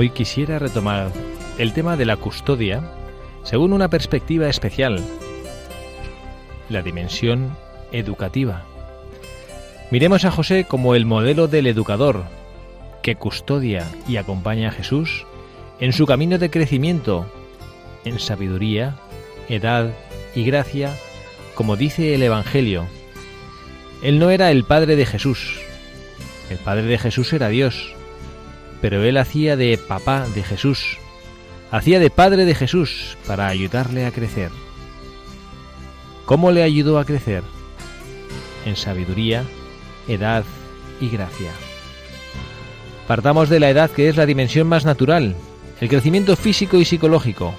Hoy quisiera retomar el tema de la custodia según una perspectiva especial, la dimensión educativa. Miremos a José como el modelo del educador que custodia y acompaña a Jesús en su camino de crecimiento, en sabiduría, edad y gracia, como dice el Evangelio. Él no era el Padre de Jesús, el Padre de Jesús era Dios, pero él hacía de papá de Jesús, hacía de padre de Jesús para ayudarle a crecer. ¿Cómo le ayudó a crecer? En sabiduría, edad y gracia. Partamos de la edad que es la dimensión más natural, el crecimiento físico y psicológico.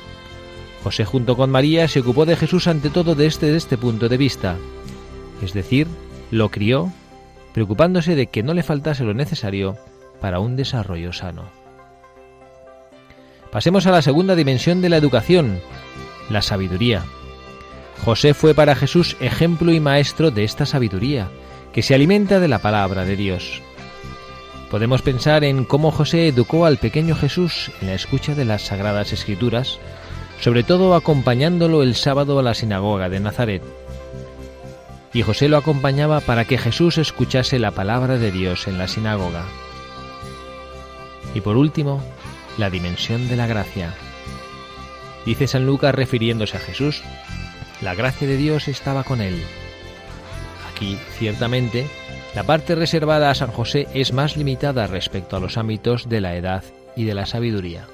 José junto con María se ocupó de Jesús ante todo desde este punto de vista, es decir, lo crió, preocupándose de que no le faltase lo necesario para un desarrollo sano. Pasemos a la segunda dimensión de la educación, la sabiduría. José fue para Jesús ejemplo y maestro de esta sabiduría, que se alimenta de la palabra de Dios. Podemos pensar en cómo José educó al pequeño Jesús en la escucha de las sagradas escrituras, sobre todo acompañándolo el sábado a la sinagoga de Nazaret. Y José lo acompañaba para que Jesús escuchase la palabra de Dios en la sinagoga. Y por último, la dimensión de la gracia. Dice San Lucas refiriéndose a Jesús, la gracia de Dios estaba con él. Aquí, ciertamente, la parte reservada a San José es más limitada respecto a los ámbitos de la edad y de la sabiduría.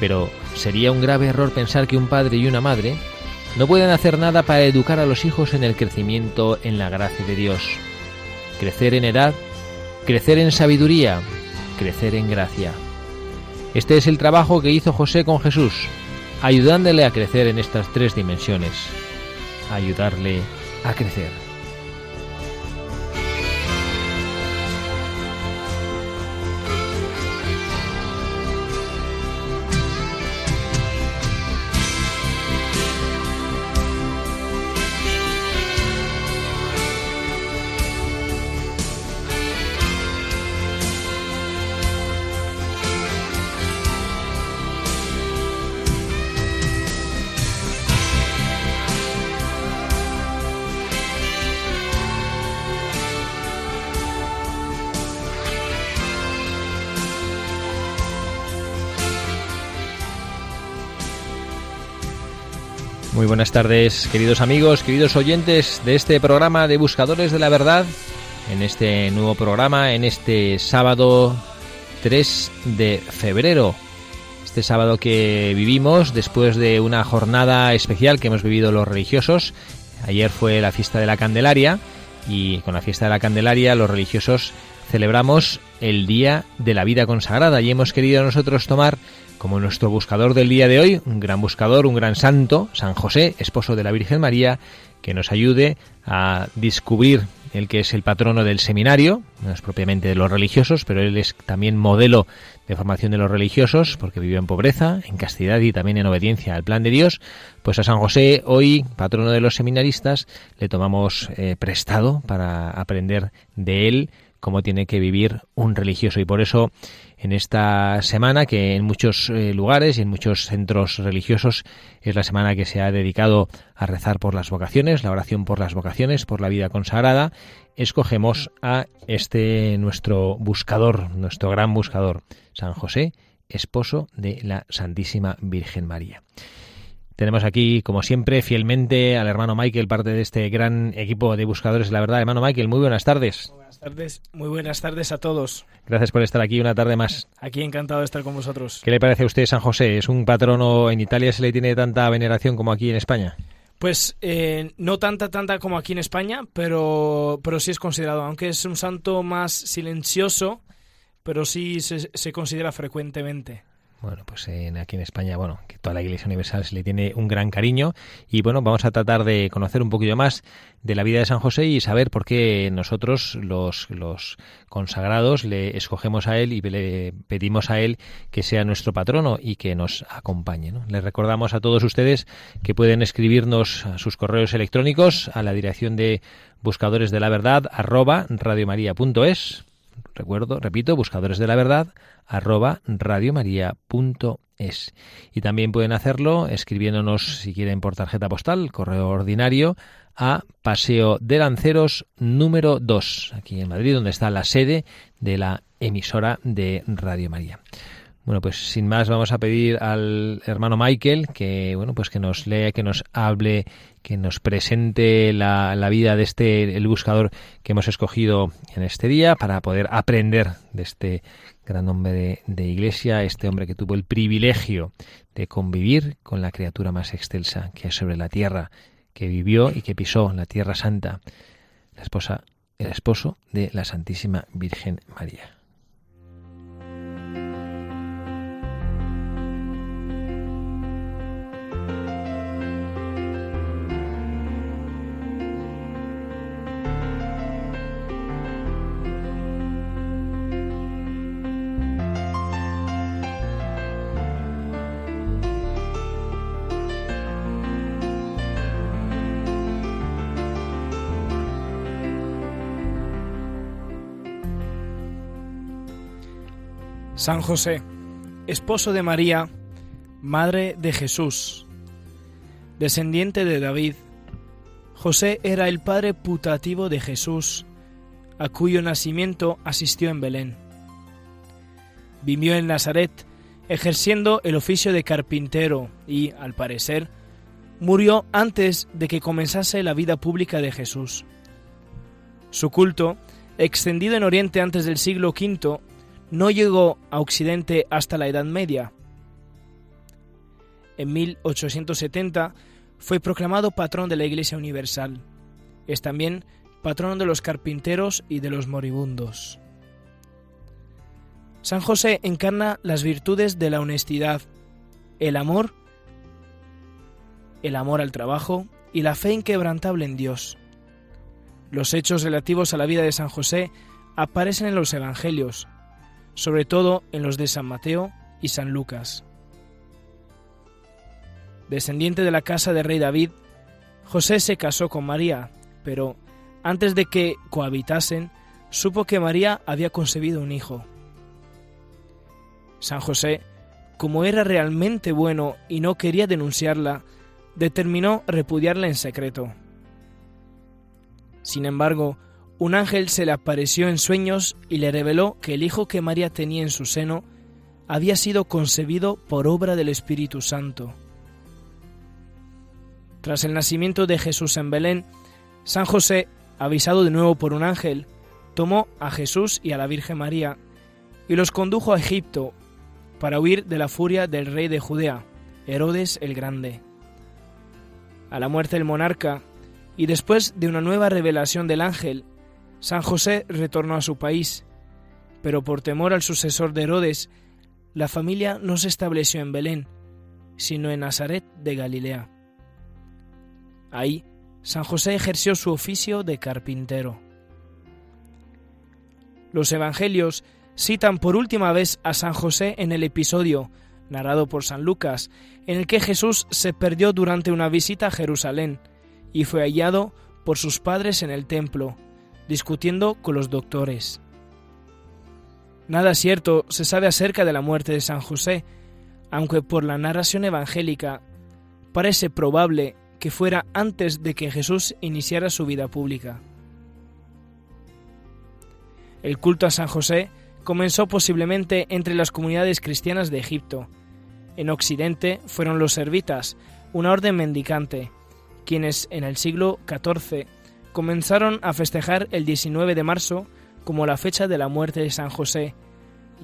Pero sería un grave error pensar que un padre y una madre no pueden hacer nada para educar a los hijos en el crecimiento en la gracia de Dios. Crecer en edad crecer en sabiduría, crecer en gracia. Este es el trabajo que hizo José con Jesús, ayudándole a crecer en estas tres dimensiones, ayudarle a crecer. Muy buenas tardes, queridos amigos, queridos oyentes de este programa de Buscadores de la Verdad, en este nuevo programa, en este sábado 3 de febrero. Este sábado que vivimos después de una jornada especial que hemos vivido los religiosos. Ayer fue la fiesta de la Candelaria y con la fiesta de la Candelaria los religiosos celebramos el Día de la Vida Consagrada y hemos querido nosotros tomar como nuestro buscador del día de hoy, un gran buscador, un gran santo, San José, esposo de la Virgen María, que nos ayude a descubrir él que es el patrono del seminario, no es propiamente de los religiosos, pero él es también modelo de formación de los religiosos, porque vivió en pobreza, en castidad y también en obediencia al plan de Dios, pues a San José, hoy patrono de los seminaristas, le tomamos eh, prestado para aprender de él cómo tiene que vivir un religioso. Y por eso en esta semana, que en muchos eh, lugares y en muchos centros religiosos es la semana que se ha dedicado a rezar por las vocaciones, la oración por las vocaciones, por la vida consagrada, escogemos a este nuestro buscador, nuestro gran buscador, San José, esposo de la Santísima Virgen María. Tenemos aquí, como siempre, fielmente al hermano Michael, parte de este gran equipo de buscadores. La verdad, hermano Michael, muy buenas tardes tardes, muy buenas tardes a todos. Gracias por estar aquí una tarde más. Aquí encantado de estar con vosotros. ¿Qué le parece a usted San José? ¿Es un patrono en Italia? ¿Se le tiene tanta veneración como aquí en España? Pues eh, no tanta, tanta como aquí en España, pero, pero sí es considerado, aunque es un santo más silencioso, pero sí se, se considera frecuentemente. Bueno, pues en, aquí en España, bueno, que toda la Iglesia Universal se le tiene un gran cariño y bueno, vamos a tratar de conocer un poquillo más de la vida de San José y saber por qué nosotros, los, los consagrados, le escogemos a él y le pedimos a él que sea nuestro patrono y que nos acompañe. ¿no? Les recordamos a todos ustedes que pueden escribirnos sus correos electrónicos a la dirección de buscadores de la verdad arroba radiomaria.es recuerdo, repito, buscadores de la verdad, arroba radiomaria.es. Y también pueden hacerlo escribiéndonos, si quieren, por tarjeta postal, correo ordinario, a Paseo de Lanceros número 2, aquí en Madrid, donde está la sede de la emisora de Radio María. Bueno, pues sin más vamos a pedir al hermano Michael que bueno, pues que nos lea, que nos hable, que nos presente la, vida de este el buscador que hemos escogido en este día para poder aprender de este gran hombre de, de iglesia, este hombre que tuvo el privilegio de convivir con la criatura más excelsa que es sobre la tierra, que vivió y que pisó la tierra santa, la esposa, el esposo de la Santísima Virgen María. San José, esposo de María, madre de Jesús, descendiente de David, José era el padre putativo de Jesús, a cuyo nacimiento asistió en Belén. Vivió en Nazaret, ejerciendo el oficio de carpintero y, al parecer, murió antes de que comenzase la vida pública de Jesús. Su culto, extendido en Oriente antes del siglo V, no llegó a Occidente hasta la Edad Media. En 1870 fue proclamado patrón de la Iglesia Universal. Es también patrón de los carpinteros y de los moribundos. San José encarna las virtudes de la honestidad, el amor, el amor al trabajo y la fe inquebrantable en Dios. Los hechos relativos a la vida de San José aparecen en los Evangelios, sobre todo en los de San Mateo y San Lucas. Descendiente de la casa de rey David, José se casó con María, pero antes de que cohabitasen, supo que María había concebido un hijo. San José, como era realmente bueno y no quería denunciarla, determinó repudiarla en secreto. Sin embargo, un ángel se le apareció en sueños y le reveló que el hijo que María tenía en su seno había sido concebido por obra del Espíritu Santo. Tras el nacimiento de Jesús en Belén, San José, avisado de nuevo por un ángel, tomó a Jesús y a la Virgen María y los condujo a Egipto para huir de la furia del rey de Judea, Herodes el Grande. A la muerte del monarca, y después de una nueva revelación del ángel, San José retornó a su país, pero por temor al sucesor de Herodes, la familia no se estableció en Belén, sino en Nazaret de Galilea. Ahí, San José ejerció su oficio de carpintero. Los evangelios citan por última vez a San José en el episodio, narrado por San Lucas, en el que Jesús se perdió durante una visita a Jerusalén y fue hallado por sus padres en el templo, discutiendo con los doctores. Nada cierto se sabe acerca de la muerte de San José, aunque por la narración evangélica parece probable que fuera antes de que Jesús iniciara su vida pública. El culto a San José comenzó posiblemente entre las comunidades cristianas de Egipto. En Occidente fueron los servitas, una orden mendicante, quienes en el siglo XIV comenzaron a festejar el 19 de marzo como la fecha de la muerte de San José,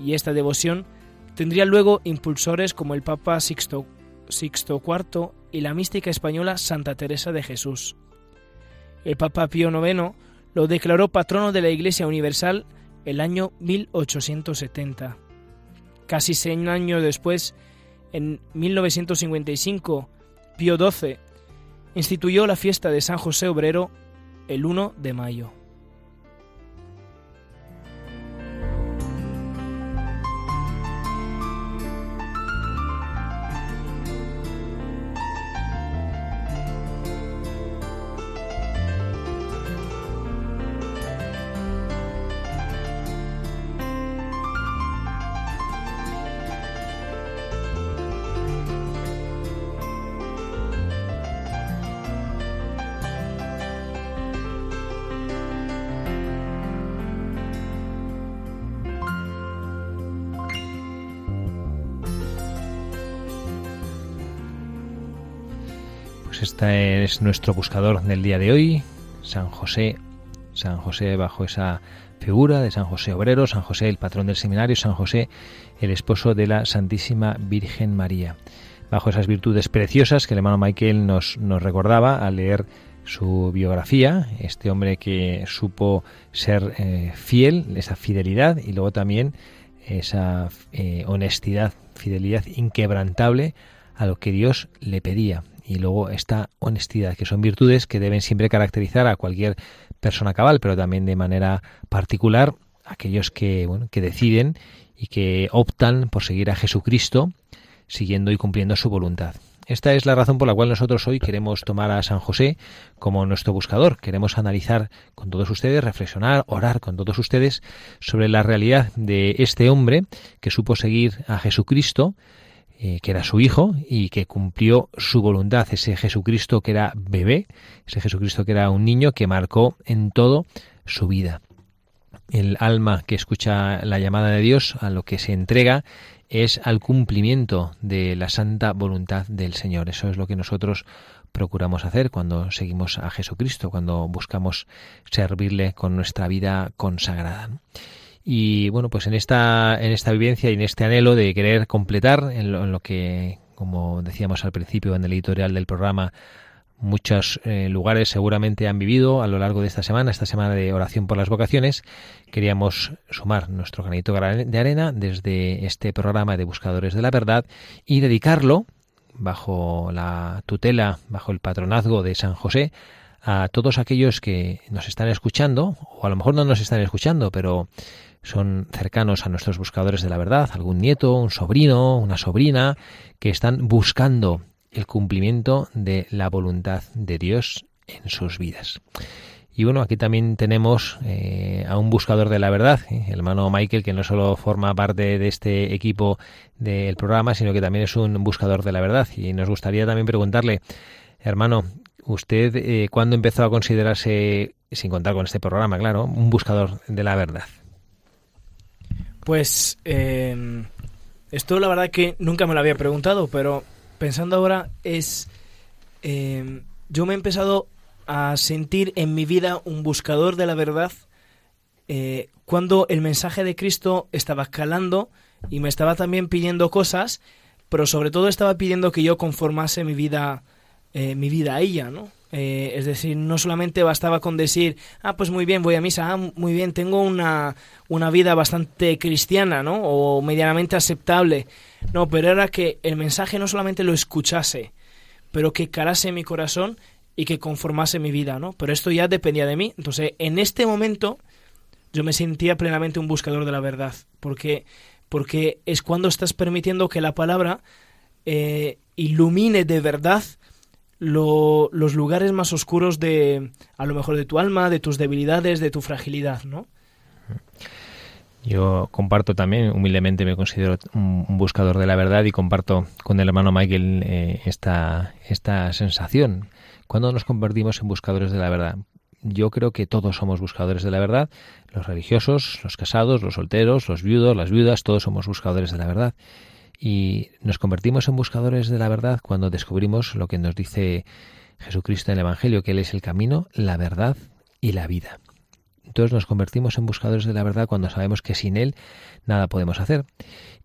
y esta devoción tendría luego impulsores como el Papa Sixto, Sixto IV y la mística española Santa Teresa de Jesús. El Papa Pío IX lo declaró patrono de la Iglesia Universal el año 1870. Casi seis años después, en 1955, Pío XII instituyó la fiesta de San José Obrero el 1 de mayo. Este es nuestro buscador del día de hoy, San José. San José bajo esa figura de San José Obrero, San José el patrón del seminario, San José el esposo de la Santísima Virgen María. Bajo esas virtudes preciosas que el hermano Michael nos, nos recordaba al leer su biografía, este hombre que supo ser eh, fiel, esa fidelidad y luego también esa eh, honestidad, fidelidad inquebrantable a lo que Dios le pedía y luego esta honestidad, que son virtudes que deben siempre caracterizar a cualquier persona cabal, pero también de manera particular aquellos que, bueno, que deciden y que optan por seguir a Jesucristo siguiendo y cumpliendo su voluntad. Esta es la razón por la cual nosotros hoy queremos tomar a San José como nuestro buscador. Queremos analizar con todos ustedes, reflexionar, orar con todos ustedes sobre la realidad de este hombre que supo seguir a Jesucristo, eh, que era su hijo y que cumplió su voluntad, ese Jesucristo que era bebé, ese Jesucristo que era un niño que marcó en todo su vida. El alma que escucha la llamada de Dios a lo que se entrega es al cumplimiento de la santa voluntad del Señor. Eso es lo que nosotros procuramos hacer cuando seguimos a Jesucristo, cuando buscamos servirle con nuestra vida consagrada. Y bueno, pues en esta, en esta vivencia y en este anhelo de querer completar en lo, que, como decíamos al principio en el editorial del programa, muchos eh, lugares seguramente han vivido a lo largo de esta semana, esta semana de oración por las vocaciones, queríamos sumar nuestro granito de arena desde este programa de Buscadores de la Verdad y dedicarlo, bajo la tutela, bajo el patronazgo de San José, a todos aquellos que nos están escuchando, o a lo mejor no nos están escuchando, pero son cercanos a nuestros buscadores de la verdad, algún nieto, un sobrino, una sobrina, que están buscando el cumplimiento de la voluntad de Dios en sus vidas. Y bueno, aquí también tenemos eh, a un buscador de la verdad, ¿eh? el hermano Michael, que no solo forma parte de este equipo del programa, sino que también es un buscador de la verdad. Y nos gustaría también preguntarle, hermano, ¿usted eh, cuándo empezó a considerarse, sin contar con este programa, claro, un buscador de la verdad? Pues em, esto la verdad que nunca me lo había preguntado, pero pensando ahora es... Em, yo me he empezado a sentir en mi vida un buscador de la verdad eh, cuando el mensaje de Cristo estaba escalando y me estaba también pidiendo cosas, pero sobre todo estaba pidiendo que yo conformase mi vida, eh, mi vida a ella, ¿no? Eh, es decir, no solamente bastaba con decir, ah, pues muy bien, voy a misa, ah, muy bien, tengo una, una vida bastante cristiana, ¿no? O medianamente aceptable. No, pero era que el mensaje no solamente lo escuchase, pero que calase mi corazón y que conformase mi vida, ¿no? Pero esto ya dependía de mí. Entonces, en este momento, yo me sentía plenamente un buscador de la verdad, porque, porque es cuando estás permitiendo que la palabra eh, ilumine de verdad los lugares más oscuros de, a lo mejor, de tu alma, de tus debilidades, de tu fragilidad, ¿no? Yo comparto también, humildemente me considero un, buscador de la verdad y comparto con el hermano Michael eh, esta, esta sensación. Cuando nos convertimos en buscadores de la verdad? Yo creo que todos somos buscadores de la verdad, los religiosos, los casados, los solteros, los viudos, las viudas, todos somos buscadores de la verdad. Y nos convertimos en buscadores de la verdad cuando descubrimos lo que nos dice Jesucristo en el Evangelio, que Él es el camino, la verdad y la vida. Entonces nos convertimos en buscadores de la verdad cuando sabemos que sin Él nada podemos hacer.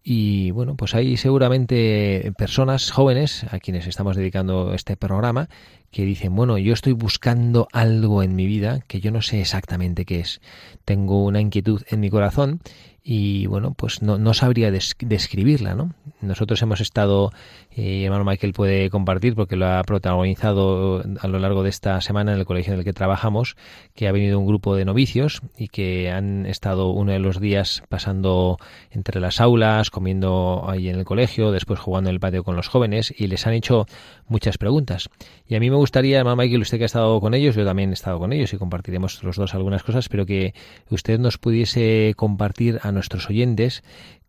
Y bueno, pues hay seguramente personas jóvenes a quienes estamos dedicando este programa que dicen, bueno, yo estoy buscando algo en mi vida que yo no sé exactamente qué es. Tengo una inquietud en mi corazón y bueno, pues no, no sabría describirla, ¿no? Nosotros hemos estado, y hermano Michael puede compartir porque lo ha protagonizado a lo largo de esta semana en el colegio en el que trabajamos, que ha venido un grupo de novicios y que han estado uno de los días pasando entre las aulas, comiendo ahí en el colegio, después jugando en el patio con los jóvenes y les han hecho muchas preguntas. Y a mí me gustaría, hermano Michael, usted que ha estado con ellos, yo también he estado con ellos y compartiremos los dos algunas cosas, pero que usted nos pudiese compartir a nuestros oyentes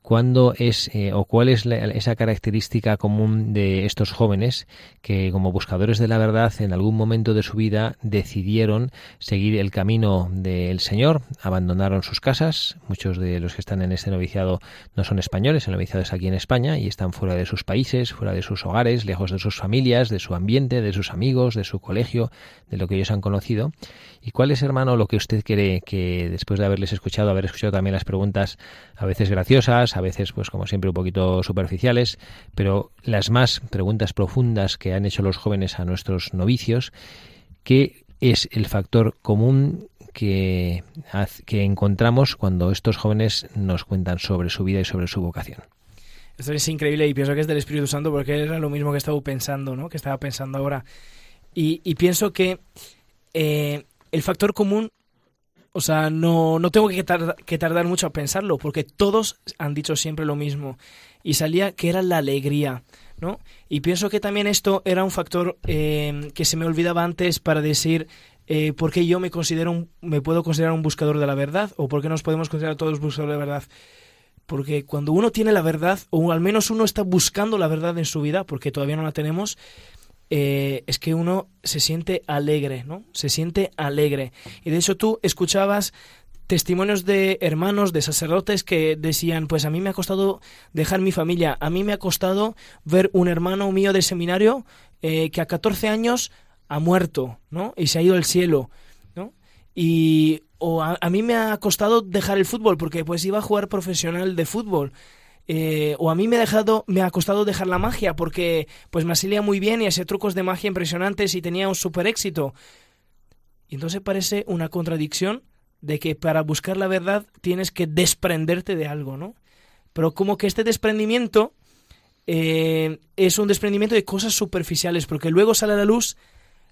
cuándo es eh, o cuál es esa característica común de estos jóvenes que como buscadores de la verdad en algún momento de su vida decidieron seguir el camino del Señor, abandonaron sus casas, muchos de los que están en este noviciado no son españoles, el noviciado es aquí en España y están fuera de sus países, fuera de sus hogares, lejos de sus familias, de su ambiente, de sus amigos, de su colegio, de lo que ellos han conocido. ¿Y cuál es, hermano, lo que usted cree que después de haberles escuchado, haber escuchado también las preguntas a veces graciosas, a veces, pues como siempre, un poquito superficiales, pero las más preguntas profundas que han hecho los jóvenes a nuestros novicios, ¿qué es el factor común que, encontramos cuando estos jóvenes nos cuentan sobre su vida y sobre su vocación? Esto es increíble y pienso que es del Espíritu Santo porque era lo mismo que estaba pensando, ¿no? Que estaba pensando ahora. Y, pienso que eh, el factor común o sea, no, no tengo que, tardar mucho a pensarlo, porque todos han dicho siempre lo mismo. Y salía que era la alegría, ¿no? Y pienso que también esto era un factor eh, que se me olvidaba antes para decir eh, por qué yo me considero me puedo considerar un buscador de la verdad, o por qué nos podemos considerar todos buscadores de la verdad. Porque cuando uno tiene la verdad, o al menos uno está buscando la verdad en su vida, porque todavía no la tenemos, eh, es que uno se siente alegre, ¿no? Se siente alegre. Y de hecho tú escuchabas testimonios de hermanos, de sacerdotes que decían, pues a mí me ha costado dejar mi familia, a mí me ha costado ver un hermano mío de seminario eh, que a 14 años ha muerto, ¿no? Y se ha ido al cielo, ¿no? Y o a, a, mí me ha costado dejar el fútbol porque pues iba a jugar profesional de fútbol eh, o a mí me ha dejado, me ha costado dejar la magia porque pues me salía muy bien y hacía trucos de magia impresionantes y tenía un super éxito. Y entonces parece una contradicción de que para buscar la verdad tienes que desprenderte de algo, ¿no? Pero como que este desprendimiento eh, es un desprendimiento de cosas superficiales, porque luego sale a la luz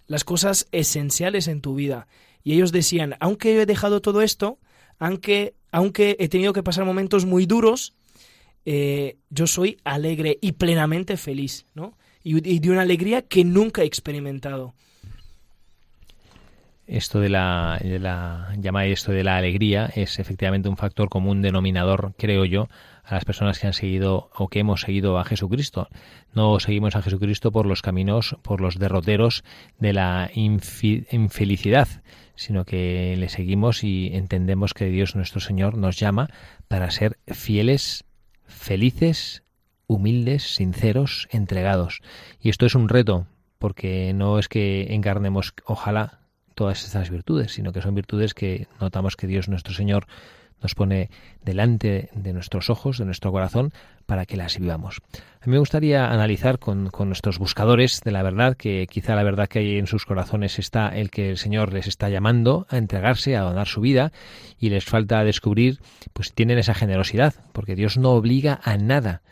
las cosas esenciales en tu vida. Y ellos decían, aunque he dejado todo esto, aunque, aunque he tenido que pasar momentos muy duros, eh, yo soy alegre y plenamente feliz, ¿no? Y, de una alegría que nunca he experimentado. Esto de la, de la esto de la alegría es efectivamente un factor común denominador, creo yo, a las personas que han seguido o que hemos seguido a Jesucristo. No seguimos a Jesucristo por los caminos, por los derroteros de la infelicidad, sino que le seguimos y entendemos que Dios nuestro Señor nos llama para ser fieles felices, humildes, sinceros, entregados. Y esto es un reto, porque no es que encarnemos, ojalá, todas estas virtudes, sino que son virtudes que notamos que Dios nuestro Señor nos pone delante de nuestros ojos, de nuestro corazón, para que las vivamos. A mí me gustaría analizar con, nuestros buscadores de la verdad, que quizá la verdad que hay en sus corazones está el que el Señor les está llamando a entregarse, a donar su vida, y les falta descubrir, pues tienen esa generosidad, porque Dios no obliga a nada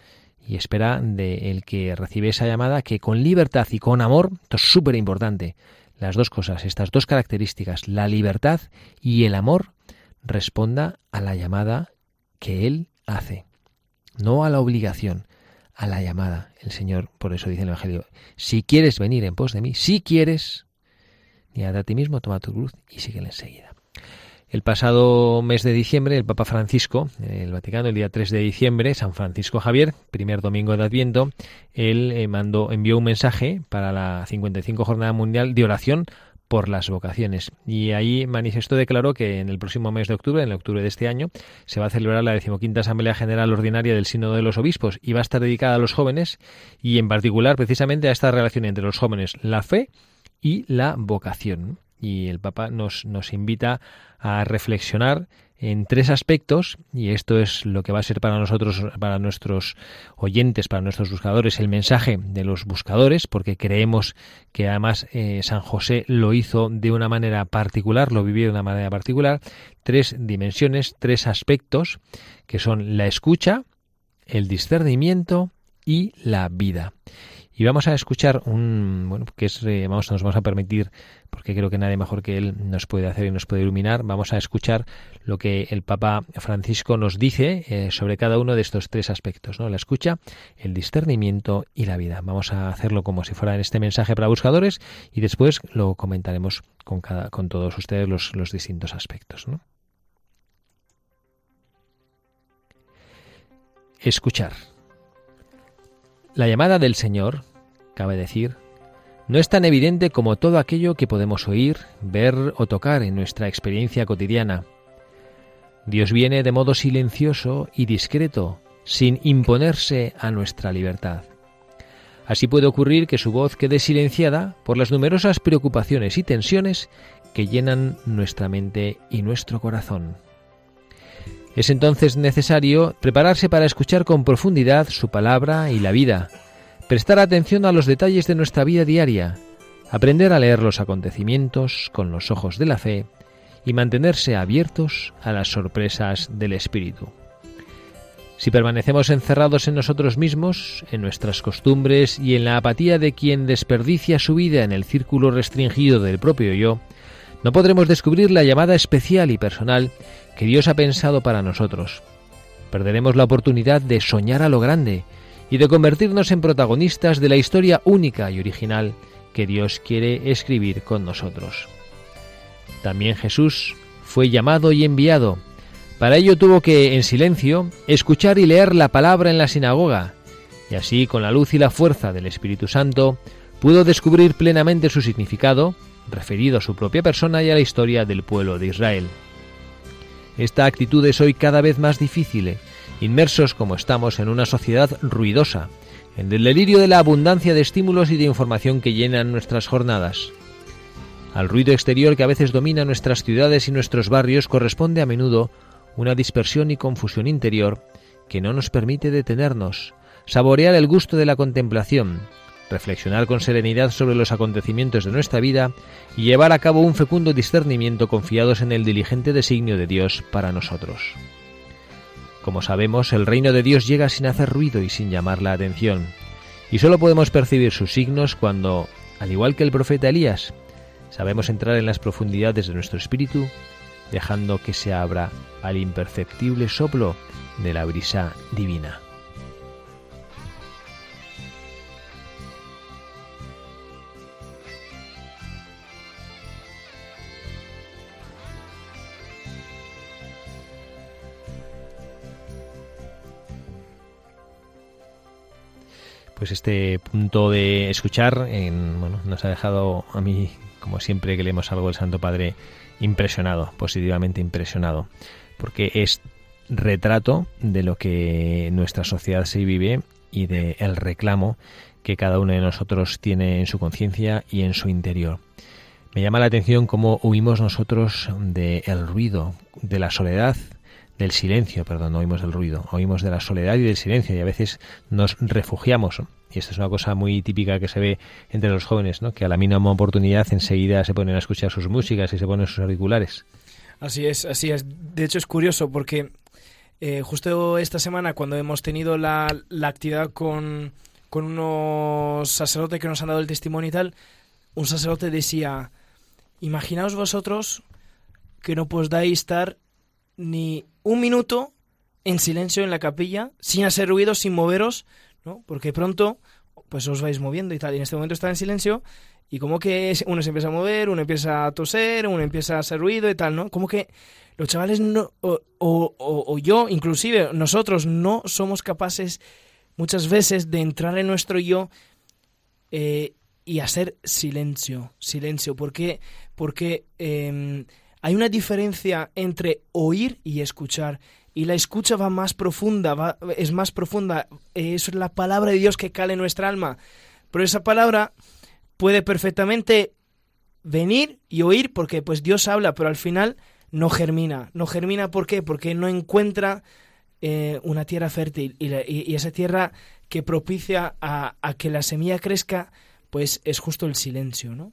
y espera de el que recibe esa llamada que con libertad y con amor, esto es súper importante, las dos cosas, estas dos características, la libertad y el amor, responda a la llamada que Él hace, no a la obligación, a la llamada. El Señor, por eso dice el Evangelio, si quieres venir en pos de mí, si quieres, niégate a ti mismo, toma tu cruz y síguele enseguida. El pasado mes de diciembre, el Papa Francisco, el Vaticano, el día 3 de diciembre, San Francisco Javier, primer domingo de Adviento, él eh, mandó, envió un mensaje para la 55 Jornada Mundial de Oración por las vocaciones. Y ahí manifestó, declaró que en el próximo mes de octubre, en octubre de este año, se va a celebrar la decimoquinta Asamblea General Ordinaria del Sínodo de los Obispos y va a estar dedicada a los jóvenes y en particular precisamente a esta relación entre los jóvenes, la fe y la vocación. Y el Papa nos, nos invita a reflexionar en tres aspectos, y esto es lo que va a ser para nosotros, para nuestros oyentes, para nuestros buscadores, el mensaje de los buscadores, porque creemos que además eh, San José lo hizo de una manera particular, lo vivió de una manera particular, tres dimensiones, tres aspectos, que son la escucha, el discernimiento y la vida. Y vamos a escuchar un, bueno, que es, eh, vamos, nos vamos a permitir, porque creo que nadie mejor que él nos puede hacer y nos puede iluminar, vamos a escuchar lo que el Papa Francisco nos dice eh, sobre cada uno de estos tres aspectos, ¿no? La escucha, el discernimiento y la vida. Vamos a hacerlo como si fuera en este mensaje para buscadores y después lo comentaremos con cada, con todos ustedes los, los distintos aspectos, ¿no? Escuchar. La llamada del Señor cabe decir, no es tan evidente como todo aquello que podemos oír, ver o tocar en nuestra experiencia cotidiana. Dios viene de modo silencioso y discreto, sin imponerse a nuestra libertad. Así puede ocurrir que su voz quede silenciada por las numerosas preocupaciones y tensiones que llenan nuestra mente y nuestro corazón. Es entonces necesario prepararse para escuchar con profundidad su palabra y la vida, prestar atención a los detalles de nuestra vida diaria, aprender a leer los acontecimientos con los ojos de la fe y mantenerse abiertos a las sorpresas del Espíritu. Si permanecemos encerrados en nosotros mismos, en nuestras costumbres y en la apatía de quien desperdicia su vida en el círculo restringido del propio yo, no podremos descubrir la llamada especial y personal que Dios ha pensado para nosotros. Perderemos la oportunidad de soñar a lo grande y de convertirnos en protagonistas de la historia única y original que Dios quiere escribir con nosotros. También Jesús fue llamado y enviado. Para ello tuvo que, en silencio, escuchar y leer la palabra en la sinagoga, y así, con la luz y la fuerza del Espíritu Santo, pudo descubrir plenamente su significado, referido a su propia persona y a la historia del pueblo de Israel. Esta actitud es hoy cada vez más difícil, inmersos como estamos en una sociedad ruidosa, en el delirio de la abundancia de estímulos y de información que llenan nuestras jornadas. Al ruido exterior que a veces domina nuestras ciudades y nuestros barrios corresponde a menudo una dispersión y confusión interior que no nos permite detenernos, saborear el gusto de la contemplación, reflexionar con serenidad sobre los acontecimientos de nuestra vida y llevar a cabo un fecundo discernimiento confiados en el diligente designio de Dios para nosotros. Como sabemos, el reino de Dios llega sin hacer ruido y sin llamar la atención, y solo podemos percibir sus signos cuando, al igual que el profeta Elías, sabemos entrar en las profundidades de nuestro espíritu, dejando que se abra al imperceptible soplo de la brisa divina. Pues este punto de escuchar bueno, nos ha dejado a mí, como siempre que leemos algo del Santo Padre, impresionado, positivamente impresionado, porque es retrato de lo que nuestra sociedad se vive y de el reclamo que cada uno de nosotros tiene en su conciencia y en su interior. Me llama la atención cómo huimos nosotros del ruido, de la soledad, del silencio, perdón, no oímos del ruido, oímos de la soledad y del silencio y a veces nos refugiamos. Y esta es una cosa muy típica que se ve entre los jóvenes, ¿no? que a la mínima oportunidad enseguida se ponen a escuchar sus músicas y se ponen sus auriculares. Así es, así es. De hecho es curioso porque eh, justo esta semana cuando hemos tenido la, la actividad con, con unos sacerdotes que nos han dado el testimonio y tal, un sacerdote decía, imaginaos vosotros que no podáis estar ni un minuto en silencio en la capilla, sin hacer ruido, sin moveros, ¿no? Porque pronto pues os vais moviendo y tal. Y en este momento está en silencio y como que uno se empieza a mover, uno empieza a toser, uno empieza a hacer ruido y tal, ¿no? Como que los chavales no, o, o, yo, inclusive nosotros, no somos capaces muchas veces de entrar en nuestro yo eh, y hacer silencio, silencio. ¿Por qué? Porque em, hay una diferencia entre oír y escuchar y la escucha va más profunda, es más profunda, es la palabra de Dios que cale en nuestra alma. Pero esa palabra puede perfectamente venir y oír porque pues Dios habla, pero al final no germina. No germina ¿por qué? Porque no encuentra eh, una tierra fértil y, esa tierra que propicia a, que la semilla crezca, pues es justo el silencio, ¿no?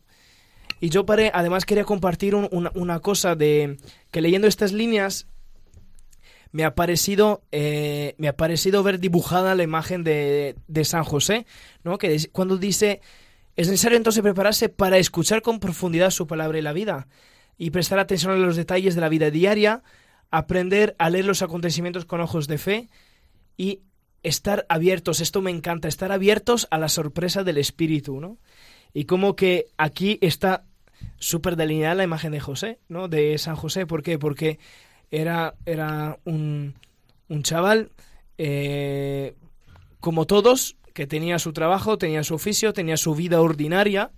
Y yo además quería compartir una, cosa de que leyendo estas líneas me ha parecido, eh, me ha parecido ver dibujada la imagen de, de San José, ¿no? Que cuando dice, es necesario entonces prepararse para escuchar con profundidad su palabra y la vida, y prestar atención a los detalles de la vida diaria, aprender a leer los acontecimientos con ojos de fe y estar abiertos, esto me encanta, estar abiertos a la sorpresa del Espíritu, ¿no? Y como que aquí está súper delineada la imagen de José, ¿no? De San José, ¿por qué? Porque era, era un, un chaval eh, como todos, que tenía su trabajo, tenía su oficio, tenía su vida ordinaria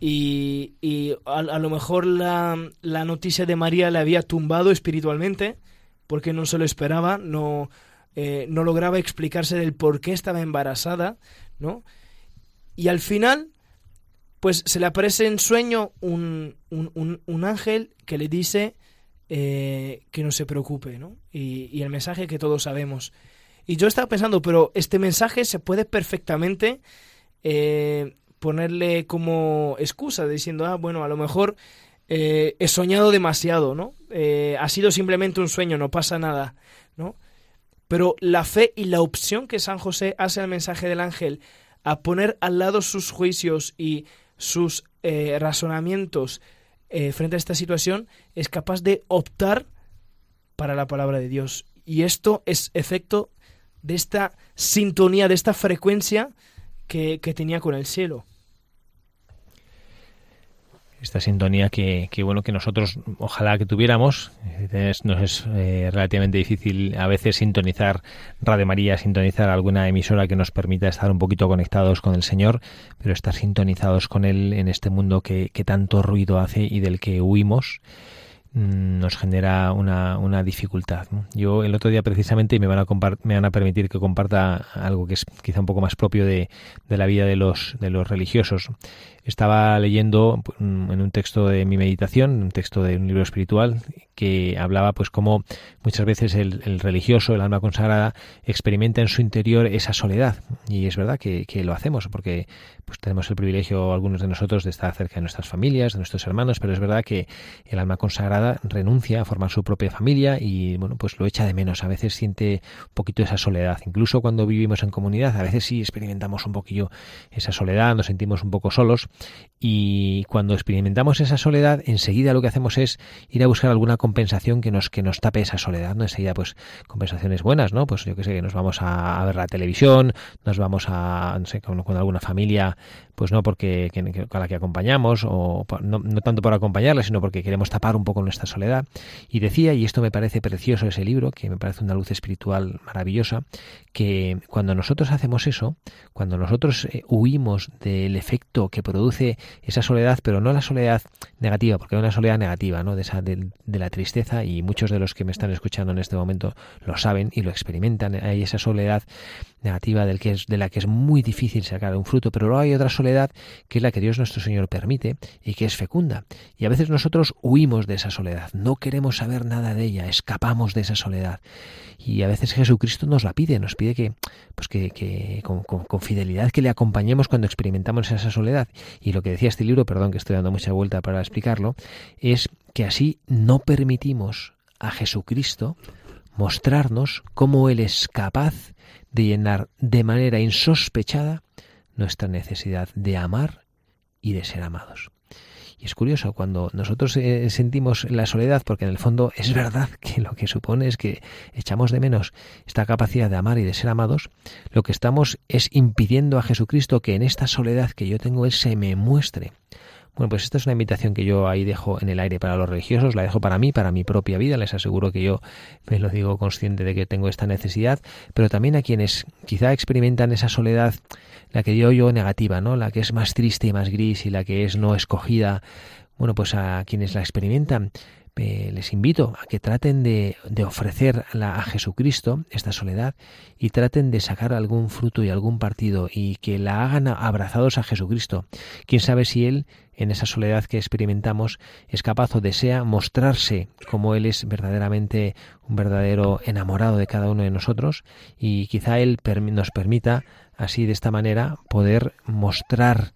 y, y a, lo mejor la, la, noticia de María le había tumbado espiritualmente porque no se lo esperaba, no, eh, no lograba explicarse del por qué estaba embarazada, ¿no? Y al final, pues se le aparece en sueño un, un, un, ángel que le dice eh, que no se preocupe, ¿no? Y, el mensaje que todos sabemos. Y yo estaba pensando, pero este mensaje se puede perfectamente eh, ponerle como excusa, diciendo, ah, bueno, a lo mejor eh, he soñado demasiado, ¿no? ha sido simplemente un sueño, no pasa nada, ¿no? Pero la fe y la opción que San José hace al mensaje del ángel a poner al lado sus juicios y sus razonamientos eh, frente a esta situación es capaz de optar para la palabra de Dios. Y esto es efecto de esta sintonía, de esta frecuencia que, que tenía con el cielo esta sintonía que, bueno que nosotros ojalá que tuviéramos nos es eh, relativamente difícil a veces sintonizar Radio María sintonizar alguna emisora que nos permita estar un poquito conectados con el Señor pero estar sintonizados con él en este mundo que, que tanto ruido hace y del que huimos Mm, nos genera una, una dificultad. Yo el otro día precisamente, me van, a me van a permitir que comparta algo que es quizá un poco más propio de, de la vida de los, de los religiosos, estaba leyendo mm, en un texto de mi meditación, un texto de un libro espiritual, que hablaba pues como muchas veces el, el religioso, el alma consagrada, experimenta en su interior esa soledad. Y es verdad que, que lo hacemos, porque pues tenemos el privilegio, algunos de nosotros, de estar cerca de nuestras familias, de nuestros hermanos, pero es verdad que el alma consagrada renuncia a formar su propia familia y, bueno, pues lo echa de menos. A veces siente un poquito esa soledad. Incluso cuando vivimos en comunidad, a veces sí experimentamos un poquillo esa soledad, nos sentimos un poco solos y cuando experimentamos esa soledad, enseguida lo que hacemos es ir a buscar alguna compensación que nos, que nos tape esa soledad, ¿no? Enseguida, pues, compensaciones buenas, ¿no? Pues yo que sé, nos vamos a, ver la televisión, nos vamos a, no sé, con alguna familia pues no porque a la que acompañamos o no, no, tanto por acompañarla sino porque queremos tapar un poco nuestra soledad. Y decía y esto me parece precioso ese libro que me parece una luz espiritual maravillosa que cuando nosotros hacemos eso cuando nosotros eh, huimos del efecto que produce esa soledad pero no la soledad negativa porque hay una soledad negativa no de esa de, de la tristeza y muchos de los que me están escuchando en este momento lo saben y lo experimentan hay esa soledad negativa del que es, de la que es muy difícil sacar un fruto, pero luego hay otra soledad que es la que Dios nuestro Señor permite y que es fecunda. Y a veces nosotros huimos de esa soledad, no queremos saber nada de ella, escapamos de esa soledad. Y a veces Jesucristo nos la pide, nos pide que, pues que, que con, con, fidelidad que le acompañemos cuando experimentamos esa soledad. Y lo que decía este libro, perdón que estoy dando mucha vuelta para explicarlo, es que así no permitimos a Jesucristo mostrarnos cómo Él es capaz de llenar de manera insospechada nuestra necesidad de amar y de ser amados. Y es curioso, cuando nosotros eh, sentimos la soledad, porque en el fondo es verdad que lo que supone es que echamos de menos esta capacidad de amar y de ser amados, lo que estamos es impidiendo a Jesucristo que en esta soledad que yo tengo Él se me muestre. Bueno, pues esta es una invitación que yo ahí dejo en el aire para los religiosos, la dejo para mí, para mi propia vida, les aseguro que yo me lo digo consciente de que tengo esta necesidad, pero también a quienes quizá experimentan esa soledad, la que yo yo negativa, ¿no? La que es más triste y más gris y la que es no escogida, bueno, pues a quienes la experimentan, eh, les invito a que traten de, de ofrecer a Jesucristo esta soledad y traten de sacar algún fruto y algún partido y que la hagan abrazados a Jesucristo. Quién sabe si Él, en esa soledad que experimentamos, es capaz o desea mostrarse como Él es verdaderamente un verdadero enamorado de cada uno de nosotros y quizá Él nos permita así de esta manera poder mostrar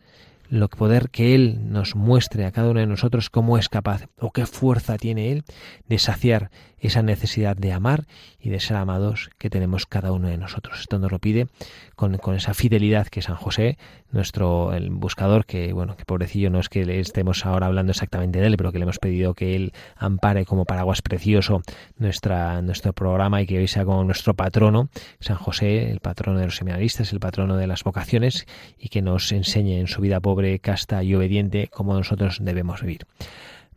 lo poder que Él nos muestre a cada uno de nosotros cómo es capaz o qué fuerza tiene Él de saciar esa necesidad de amar y de ser amados que tenemos cada uno de nosotros. Esto nos lo pide con, con esa fidelidad que San José, nuestro el buscador, que bueno, que pobrecillo no es que le estemos ahora hablando exactamente de él, pero que le hemos pedido que él ampare como paraguas precioso nuestra, nuestro programa y que hoy sea como nuestro patrono, San José, el patrono de los seminaristas, el patrono de las vocaciones, y que nos enseñe en su vida pobre, casta y obediente cómo nosotros debemos vivir.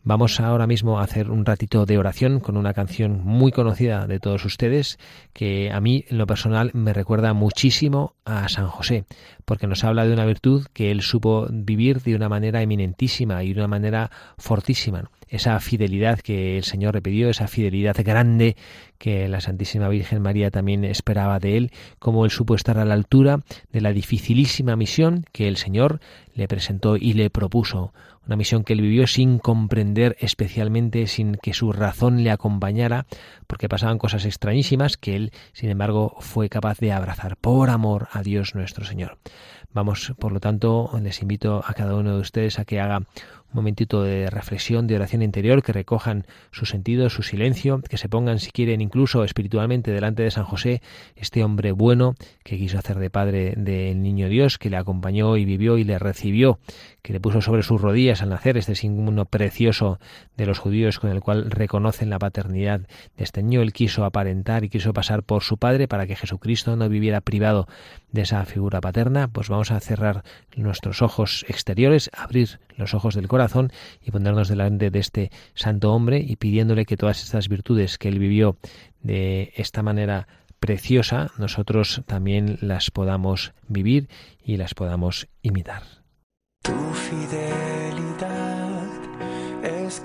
Vamos ahora mismo a hacer un ratito de oración con una canción muy conocida de todos ustedes que a mí en lo personal me recuerda muchísimo a San José, porque nos habla de una virtud que él supo vivir de una manera eminentísima y de una manera fortísima. Esa fidelidad que el Señor le pidió, esa fidelidad grande que la Santísima Virgen María también esperaba de él, como él supo estar a la altura de la dificilísima misión que el Señor le presentó y le propuso una misión que él vivió sin comprender especialmente, sin que su razón le acompañara, porque pasaban cosas extrañísimas que él, sin embargo, fue capaz de abrazar por amor a Dios nuestro Señor. Vamos, por lo tanto, les invito a cada uno de ustedes a que haga un momentito de reflexión, de oración interior, que recojan su sentido, su silencio, que se pongan, si quieren, incluso espiritualmente delante de San José, este hombre bueno que quiso hacer de padre del niño Dios, que le acompañó y vivió y le recibió, que le puso sobre sus rodillas al nacer este signo precioso de los judíos con el cual reconocen la paternidad de este niño. Él quiso aparentar y quiso pasar por su padre para que Jesucristo no viviera privado de esa figura paterna. Pues vamos a cerrar nuestros ojos exteriores, abrir los ojos del corazón y ponernos delante de este santo hombre y pidiéndole que todas estas virtudes que él vivió de esta manera preciosa, nosotros también las podamos vivir y las podamos imitar. Tu fidelidad es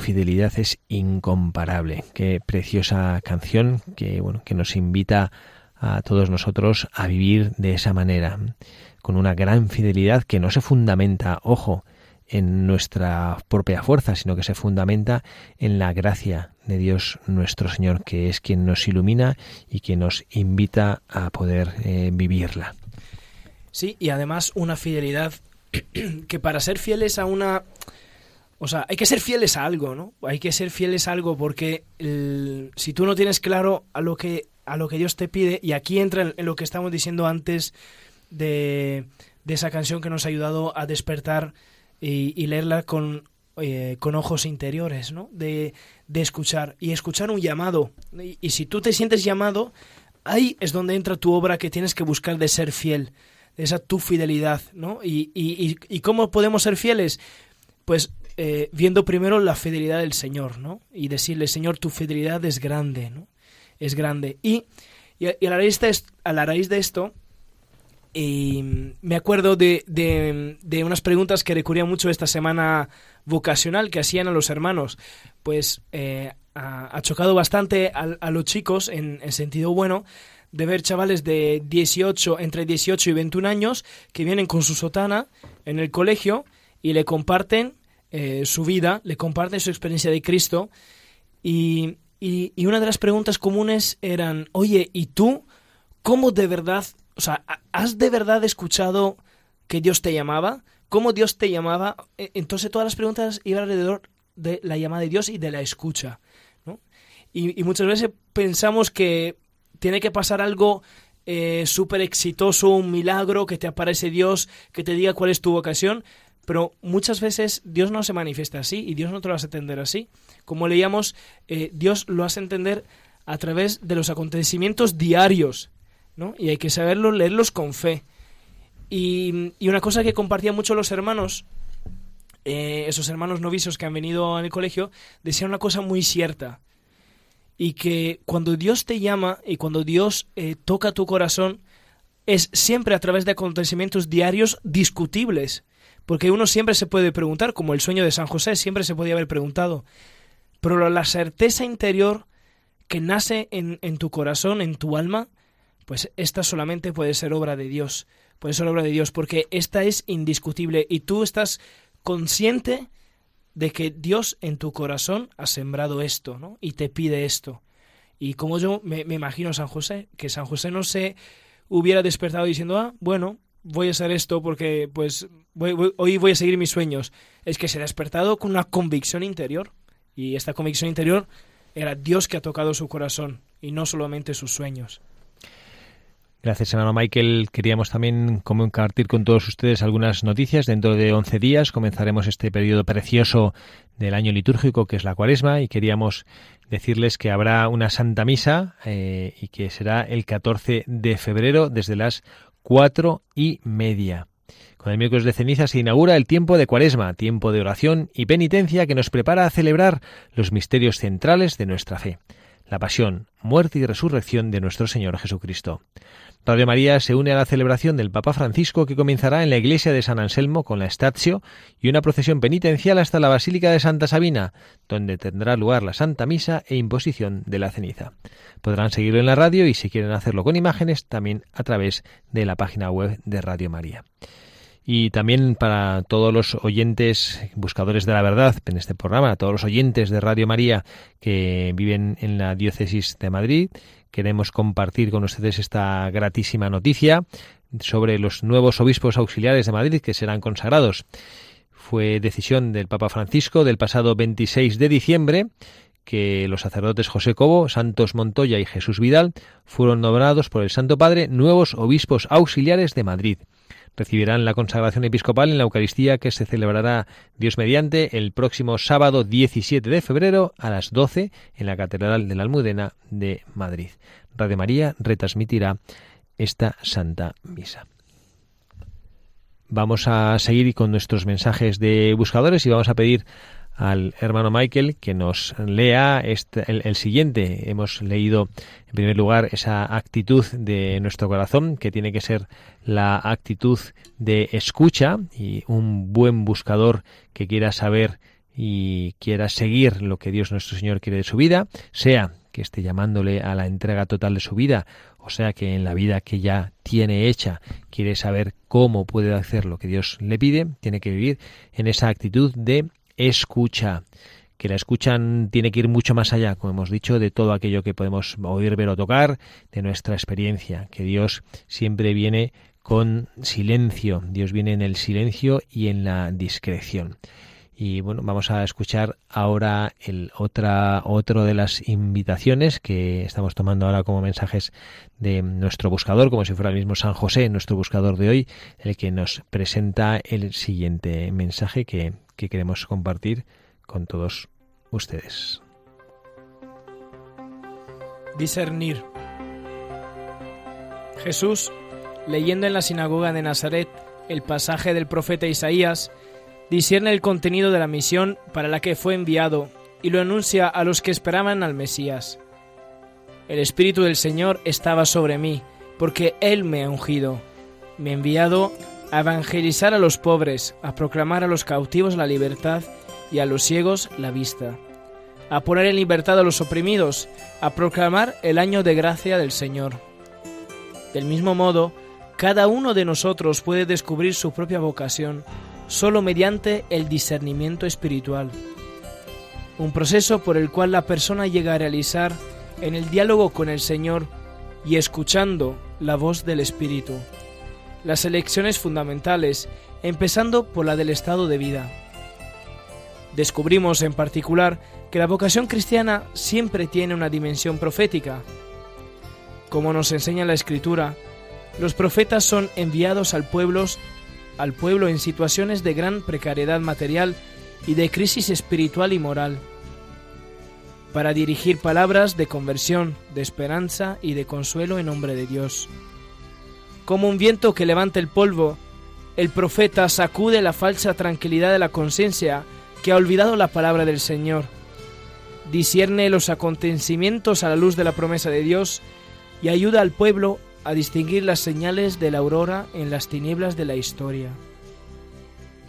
fidelidad es incomparable. Qué preciosa canción que, bueno, que nos invita a todos nosotros a vivir de esa manera, con una gran fidelidad que no se fundamenta, ojo, en nuestra propia fuerza, sino que se fundamenta en la gracia de Dios nuestro Señor, que es quien nos ilumina y quien nos invita a poder eh, vivirla. Sí, y además una fidelidad que para ser fieles a una... O sea, hay que ser fieles a algo, ¿no? Hay que ser fieles a algo porque si tú no tienes claro a lo que a lo que Dios te pide y aquí entra en, lo que estamos diciendo antes de, de esa canción que nos ha ayudado a despertar y, leerla con eh, con ojos interiores, ¿no? De, de escuchar y escuchar un llamado y, y si tú te sientes llamado ahí es donde entra tu obra que tienes que buscar de ser fiel esa tu fidelidad, ¿no? Y, y, y, y cómo podemos ser fieles? Pues eh, viendo primero la fidelidad del Señor, ¿no? Y decirle, Señor, tu fidelidad es grande, ¿no? Es grande. Y, y, a, la raíz de, esto, y me acuerdo de, de, de unas preguntas que recurría mucho esta semana vocacional que hacían a los hermanos. Pues eh, ha, chocado bastante a, a los chicos en, en sentido bueno de ver chavales de 18, entre 18 y 21 años que vienen con su sotana en el colegio y le comparten eh, su vida, le comparten su experiencia de Cristo y, y, una de las preguntas comunes eran, oye, ¿y tú cómo de verdad, o sea, ha- has de verdad escuchado que Dios te llamaba? ¿Cómo Dios te llamaba? E- Entonces todas las preguntas iban alrededor de la llamada de Dios y de la escucha, y muchas veces pensamos que tiene que pasar algo eh, súper exitoso, un milagro, que te aparece Dios, que te diga cuál es tu vocación, pero muchas veces Dios no se manifiesta así y Dios no te lo hace entender así. Como leíamos, eh, Dios lo hace entender a través de los acontecimientos diarios, ¿no? Y hay que saberlo, leerlos con fe. Y, una cosa que compartían mucho los hermanos, eh, esos hermanos novicios que han venido al colegio, decían una cosa muy cierta. Y que cuando Dios te llama y cuando Dios eh, toca tu corazón, es siempre a través de acontecimientos diarios discutibles. Porque uno siempre se puede preguntar, como el sueño de San José, siempre se podía haber preguntado. Pero la certeza interior que nace en, tu corazón, en tu alma, pues esta solamente puede ser obra de Dios. Puede ser obra de Dios, porque esta es indiscutible y tú estás consciente de que Dios en tu corazón ha sembrado esto, ¿no? Y te pide esto. Y como yo me, me imagino San José, que San José no se hubiera despertado diciendo, ah, bueno, voy a hacer esto porque pues voy- hoy voy a seguir mis sueños. Es que se ha despertado con una convicción interior. Y esta convicción interior era Dios que ha tocado su corazón y no solamente sus sueños. Gracias, hermano Michael. Queríamos también compartir con todos ustedes algunas noticias. Dentro de 11 días comenzaremos este periodo precioso del año litúrgico, que es la cuaresma, y queríamos decirles que habrá una Santa Misa eh, y que será el 14 de febrero desde las cuatro y media. Con el miércoles de ceniza se inaugura el tiempo de cuaresma, tiempo de oración y penitencia que nos prepara a celebrar los misterios centrales de nuestra fe, la pasión, muerte y resurrección de nuestro Señor Jesucristo. Radio María se une a la celebración del Papa Francisco que comenzará en la iglesia de San Anselmo con la Statio y una procesión penitencial hasta la Basílica de Santa Sabina, donde tendrá lugar la Santa Misa e imposición de la ceniza. Podrán seguirlo en la radio y si quieren hacerlo con imágenes también a través de la página web de Radio María. Y también para todos los oyentes, buscadores de la verdad en este programa, todos los oyentes de Radio María que viven en la diócesis de Madrid, queremos compartir con ustedes esta gratísima noticia sobre los nuevos obispos auxiliares de Madrid que serán consagrados. Fue decisión del Papa Francisco del pasado 26 de diciembre que los sacerdotes José Cobo, Santos Montoya y Jesús Vidal fueron nombrados por el Santo Padre nuevos obispos auxiliares de Madrid recibirán la consagración episcopal en la Eucaristía que se celebrará Dios mediante el próximo sábado 17 de febrero a las 12 en la Catedral de la Almudena de Madrid. Radio María retransmitirá esta Santa Misa. Vamos a seguir con nuestros mensajes de buscadores y vamos a pedir al hermano Michael que nos lea este, el, el, siguiente. Hemos leído en primer lugar esa actitud de nuestro corazón que tiene que ser la actitud de escucha y un buen buscador que quiera saber y quiera seguir lo que Dios nuestro Señor quiere de su vida, sea que esté llamándole a la entrega total de su vida, o sea que en la vida que ya tiene hecha quiere saber cómo puede hacer lo que Dios le pide, tiene que vivir en esa actitud de escucha que la escuchan tiene que ir mucho más allá, como hemos dicho, de todo aquello que podemos oír, ver o tocar, de nuestra experiencia, que Dios siempre viene con silencio, Dios viene en el silencio y en la discreción. Y bueno, vamos a escuchar ahora el otra otro de las invitaciones que estamos tomando ahora como mensajes de nuestro buscador, como si fuera el mismo San José, nuestro buscador de hoy, el que nos presenta el siguiente mensaje que, que queremos compartir con todos ustedes. Discernir. Jesús, leyendo en la sinagoga de Nazaret el pasaje del profeta Isaías, discierne el contenido de la misión para la que fue enviado y lo anuncia a los que esperaban al Mesías. El Espíritu del Señor estaba sobre mí, porque Él me ha ungido. Me ha enviado a evangelizar a los pobres, a proclamar a los cautivos la libertad y a los ciegos la vista, a poner en libertad a los oprimidos, a proclamar el año de gracia del Señor. Del mismo modo, cada uno de nosotros puede descubrir su propia vocación solo mediante el discernimiento espiritual, un proceso por el cual la persona llega a realizar en el diálogo con el Señor y escuchando la voz del Espíritu, las elecciones fundamentales, empezando por la del estado de vida. Descubrimos en particular que la vocación cristiana siempre tiene una dimensión profética. Como nos enseña la Escritura, los profetas son enviados al pueblo, al pueblo en situaciones de gran precariedad material y de crisis espiritual y moral, para dirigir palabras de conversión, de esperanza y de consuelo en nombre de Dios. Como un viento que levanta el polvo, el profeta sacude la falsa tranquilidad de la conciencia que ha olvidado la palabra del Señor. Discierne los acontecimientos a la luz de la promesa de Dios y ayuda al pueblo a distinguir las señales de la aurora en las tinieblas de la historia.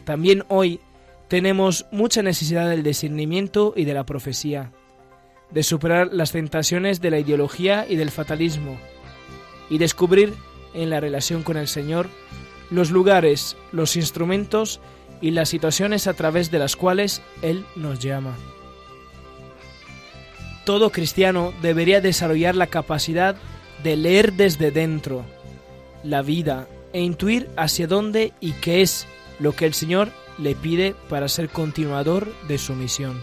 También hoy tenemos mucha necesidad del discernimiento y de la profecía, de superar las tentaciones de la ideología y del fatalismo, y descubrir en la relación con el Señor los lugares, los instrumentos y las situaciones a través de las cuales Él nos llama. Todo cristiano debería desarrollar la capacidad de leer desde dentro la vida e intuir hacia dónde y qué es lo que el Señor le pide para ser continuador de su misión.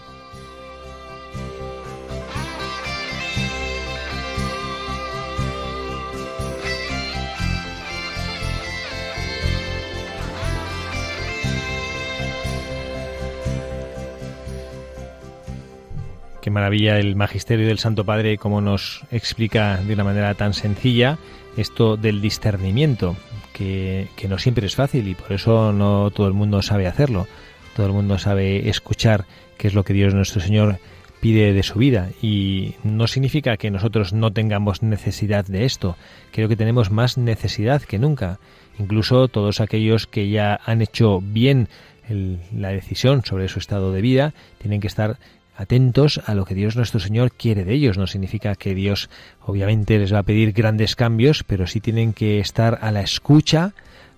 Qué maravilla el magisterio del Santo Padre, como nos explica de una manera tan sencilla esto del discernimiento, que, que, no siempre es fácil y por eso no todo el mundo sabe hacerlo. Todo el mundo sabe escuchar qué es lo que Dios nuestro Señor pide de su vida y no significa que nosotros no tengamos necesidad de esto. Creo que tenemos más necesidad que nunca. Incluso todos aquellos que ya han hecho bien la decisión sobre su estado de vida tienen que estar atentos a lo que Dios nuestro Señor quiere de ellos. No significa que Dios obviamente les va a pedir grandes cambios, pero sí tienen que estar a la escucha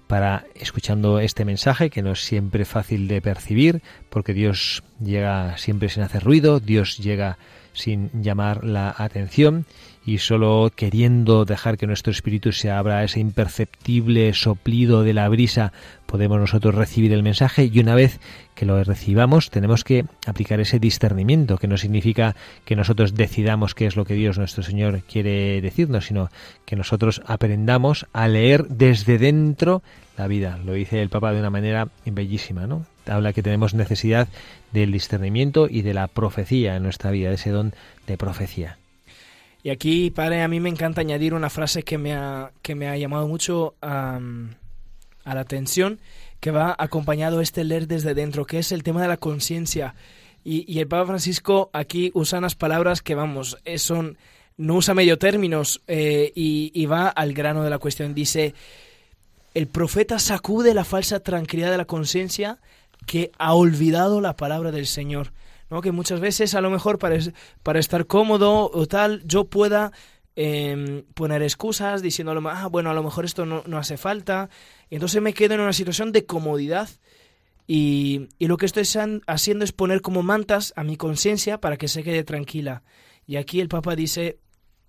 para escuchando este mensaje que no es siempre fácil de percibir, porque Dios llega siempre sin hacer ruido, Dios llega sin llamar la atención y solo queriendo dejar que nuestro espíritu se abra a ese imperceptible soplido de la brisa podemos nosotros recibir el mensaje y una vez que lo recibamos tenemos que aplicar ese discernimiento que no significa que nosotros decidamos qué es lo que Dios nuestro Señor quiere decirnos sino que nosotros aprendamos a leer desde dentro la vida lo dice el Papa de una manera bellísima ¿no? habla que tenemos necesidad del discernimiento y de la profecía en nuestra vida, de ese don de profecía. Y aquí, padre, a mí me encanta añadir una frase que me ha, que me ha llamado mucho a la atención, que va acompañado este leer desde dentro, que es el tema de la conciencia. Y, y, el Papa Francisco aquí usa unas palabras que, vamos, son, no usa medio términos eh, y va al grano de la cuestión. Dice, el profeta sacude la falsa tranquilidad de la conciencia que ha olvidado la palabra del Señor. Que muchas veces, a lo mejor, para, para estar cómodo o tal, yo pueda eh, poner excusas diciendo, ah, bueno, a lo mejor esto no, no hace falta. Y entonces me quedo en una situación de comodidad. Y, y lo que estoy haciendo es poner como mantas a mi conciencia para que se quede tranquila. Y aquí el Papa dice,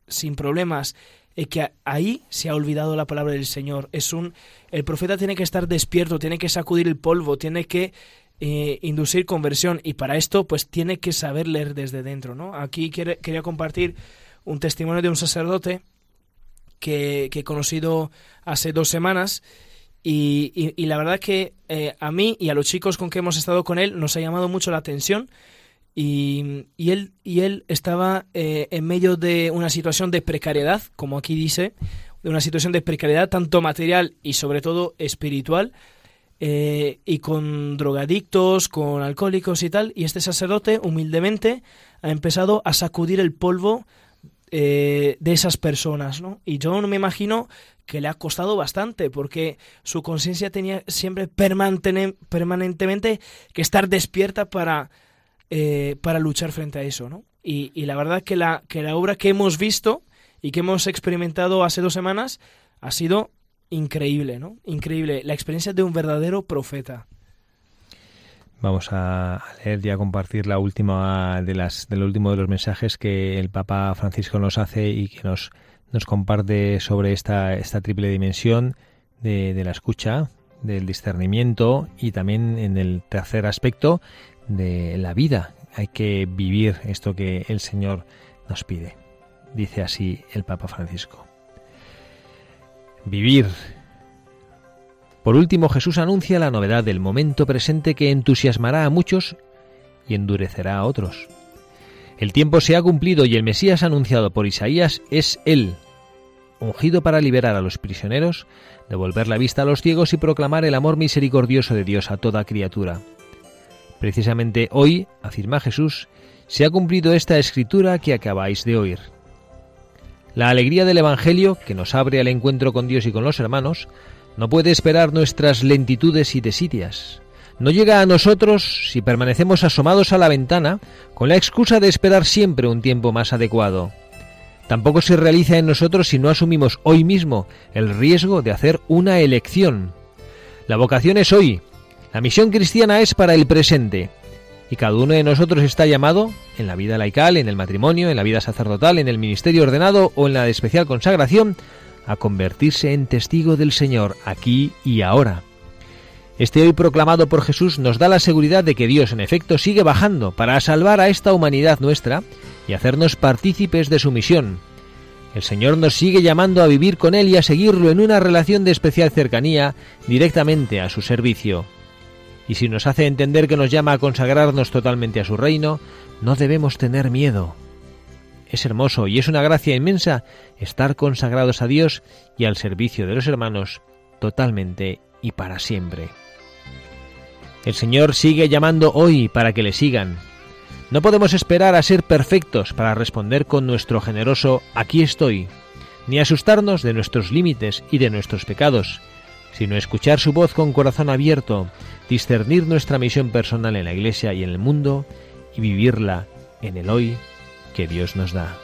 sin problemas, eh, que ahí se ha olvidado la palabra del Señor. Es un, el profeta tiene que estar despierto, tiene que sacudir el polvo, tiene que eh, inducir conversión y para esto pues tiene que saber leer desde dentro. ¿no? Aquí quería compartir un testimonio de un sacerdote que, he conocido hace dos semanas y, la verdad que eh, a mí y a los chicos con que hemos estado con él nos ha llamado mucho la atención y, y él, y él estaba eh, en medio de una situación de precariedad, como aquí dice, de una situación de precariedad tanto material y sobre todo espiritual, eh, y con drogadictos, con alcohólicos y tal, y este sacerdote humildemente ha empezado a sacudir el polvo eh, de esas personas, ¿no? Y yo no me imagino que le ha costado bastante, porque su conciencia tenía siempre permanentemente que estar despierta para, eh, para luchar frente a eso, ¿no? Y, y la verdad que la, que la obra que hemos visto y que hemos experimentado hace dos semanas ha sido increíble, ¿no? Increíble. La experiencia de un verdadero profeta. Vamos a leer y a compartir la última de las del último de los mensajes que el Papa Francisco nos hace y que nos nos comparte sobre esta esta triple dimensión de, de la escucha, del discernimiento y también en el tercer aspecto de la vida. Hay que vivir esto que el Señor nos pide. Dice así el Papa Francisco. Vivir por último, Jesús anuncia la novedad del momento presente que entusiasmará a muchos y endurecerá a otros. El tiempo se ha cumplido y el Mesías anunciado por Isaías es Él, ungido para liberar a los prisioneros, devolver la vista a los ciegos y proclamar el amor misericordioso de Dios a toda criatura. Precisamente hoy, afirma Jesús, se ha cumplido esta escritura que acabáis de oír. La alegría del Evangelio, que nos abre al encuentro con Dios y con los hermanos, no puede esperar nuestras lentitudes y desidias. No llega a nosotros si permanecemos asomados a la ventana con la excusa de esperar siempre un tiempo más adecuado. Tampoco se realiza en nosotros si no asumimos hoy mismo el riesgo de hacer una elección. La vocación es hoy, la misión cristiana es para el presente, y cada uno de nosotros está llamado, en la vida laical, en el matrimonio, en la vida sacerdotal, en el ministerio ordenado o en la de especial consagración, a convertirse en testigo del Señor aquí y ahora. Este hoy proclamado por Jesús nos da la seguridad de que Dios en efecto sigue bajando para salvar a esta humanidad nuestra y hacernos partícipes de su misión. El Señor nos sigue llamando a vivir con Él y a seguirlo en una relación de especial cercanía directamente a su servicio. Y si nos hace entender que nos llama a consagrarnos totalmente a su reino, no debemos tener miedo. Es hermoso y es una gracia inmensa estar consagrados a Dios y al servicio de los hermanos totalmente y para siempre. El Señor sigue llamando hoy para que le sigan. No podemos esperar a ser perfectos para responder con nuestro generoso aquí estoy, ni asustarnos de nuestros límites y de nuestros pecados, sino escuchar su voz con corazón abierto, discernir nuestra misión personal en la Iglesia y en el mundo y vivirla en el hoy que Dios nos da.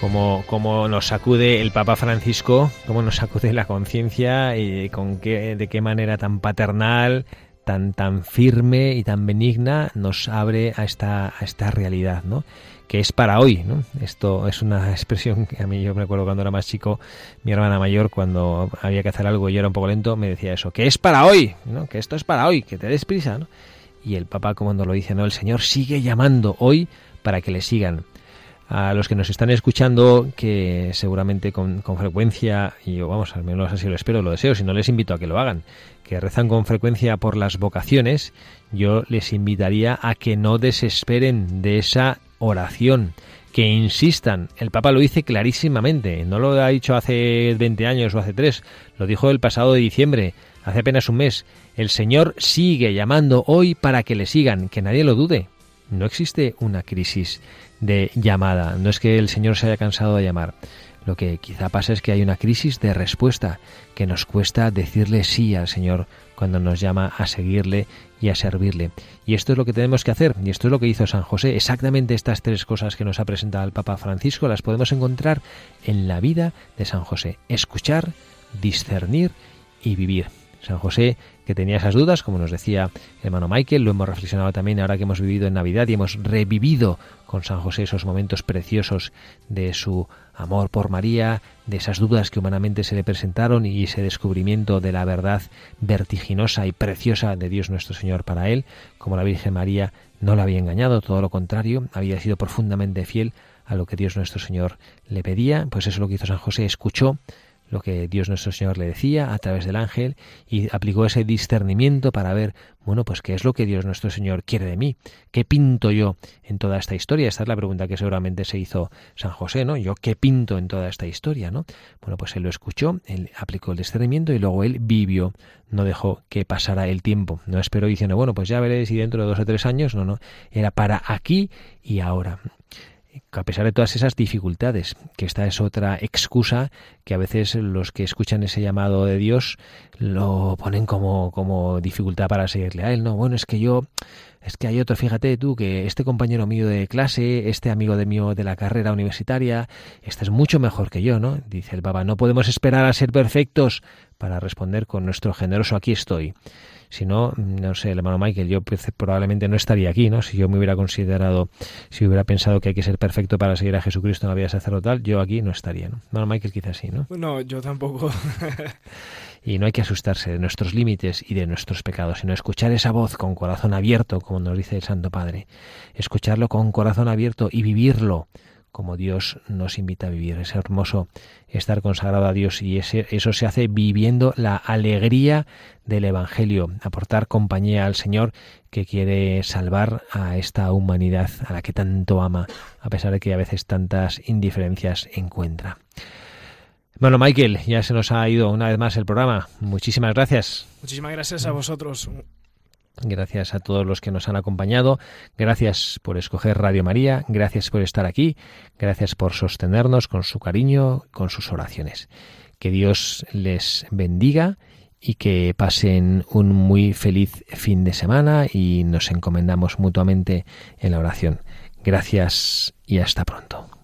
Como, como nos sacude el Papa Francisco, cómo nos sacude la conciencia y con qué, de qué manera tan paternal, tan, tan firme y tan benigna nos abre a esta, a esta realidad, ¿no? que es para hoy, ¿no? Esto es una expresión que a mí yo me acuerdo cuando era más chico, mi hermana mayor cuando había que hacer algo y yo era un poco lento, me decía eso, que es para hoy, ¿no? Que esto es para hoy, que te des prisa, ¿no? Y el Papa como nos lo dice, ¿no? El Señor sigue llamando hoy para que le sigan. A los que nos están escuchando, que seguramente con, con frecuencia, y yo vamos, al menos así lo espero, lo deseo, si no les invito a que lo hagan, que rezan con frecuencia por las vocaciones, yo les invitaría a que no desesperen de esa oración, que insistan. El Papa lo dice clarísimamente, no lo ha dicho hace 20 años o hace 3, lo dijo el pasado de diciembre, hace apenas un mes. El Señor sigue llamando hoy para que le sigan, que nadie lo dude. No existe una crisis de llamada. No es que el Señor se haya cansado de llamar. Lo que quizá pasa es que hay una crisis de respuesta, que nos cuesta decirle sí al Señor cuando nos llama a seguirle y a servirle. Y esto es lo que tenemos que hacer, y esto es lo que hizo San José. Exactamente estas tres cosas que nos ha presentado el Papa Francisco las podemos encontrar en la vida de San José. Escuchar, discernir y vivir. San José, que tenía esas dudas, como nos decía el hermano Michael, lo hemos reflexionado también ahora que hemos vivido en Navidad y hemos revivido con San José esos momentos preciosos de su amor por María, de esas dudas que humanamente se le presentaron y ese descubrimiento de la verdad vertiginosa y preciosa de Dios nuestro Señor para él, como la Virgen María no la había engañado, todo lo contrario, había sido profundamente fiel a lo que Dios nuestro Señor le pedía, pues eso es lo que hizo San José, escuchó lo que Dios nuestro Señor le decía a través del ángel y aplicó ese discernimiento para ver, bueno, pues qué es lo que Dios nuestro Señor quiere de mí, qué pinto yo en toda esta historia. Esta es la pregunta que seguramente se hizo San José, ¿no? Yo qué pinto en toda esta historia, ¿no? Bueno, pues él lo escuchó, él aplicó el discernimiento y luego él vivió, no dejó que pasara el tiempo, no esperó diciendo, bueno, pues ya veré si dentro de dos o tres años, no, no, era para aquí y ahora a pesar de todas esas dificultades, que esta es otra excusa que a veces los que escuchan ese llamado de Dios lo ponen como, como dificultad para seguirle a él, ¿no? Bueno, es que yo, es que hay otro, fíjate tú, que este compañero mío de clase, este amigo de mío de la carrera universitaria, este es mucho mejor que yo, ¿no? Dice el Papa, no podemos esperar a ser perfectos para responder con nuestro generoso aquí estoy. Si no, no sé, el hermano Michael, yo pues, probablemente no estaría aquí, ¿no? Si yo me hubiera considerado, si hubiera pensado que hay que ser perfecto para seguir a Jesucristo en la vida sacerdotal, yo aquí no estaría, ¿no? Hermano Michael quizás sí, ¿no? No, yo tampoco. Y no hay que asustarse de nuestros límites y de nuestros pecados, sino escuchar esa voz con corazón abierto, como nos dice el Santo Padre. Escucharlo con corazón abierto y vivirlo como Dios nos invita a vivir. Es hermoso estar consagrado a Dios y ese, eso se hace viviendo la alegría del Evangelio, aportar compañía al Señor que quiere salvar a esta humanidad a la que tanto ama, a pesar de que a veces tantas indiferencias encuentra. Bueno, Michael, ya se nos ha ido una vez más el programa. Muchísimas gracias. Muchísimas gracias a vosotros. Gracias a todos los que nos han acompañado. Gracias por escoger Radio María. Gracias por estar aquí. Gracias por sostenernos con su cariño, con sus oraciones. Que Dios les bendiga y que pasen un muy feliz fin de semana y nos encomendamos mutuamente en la oración. Gracias y hasta pronto.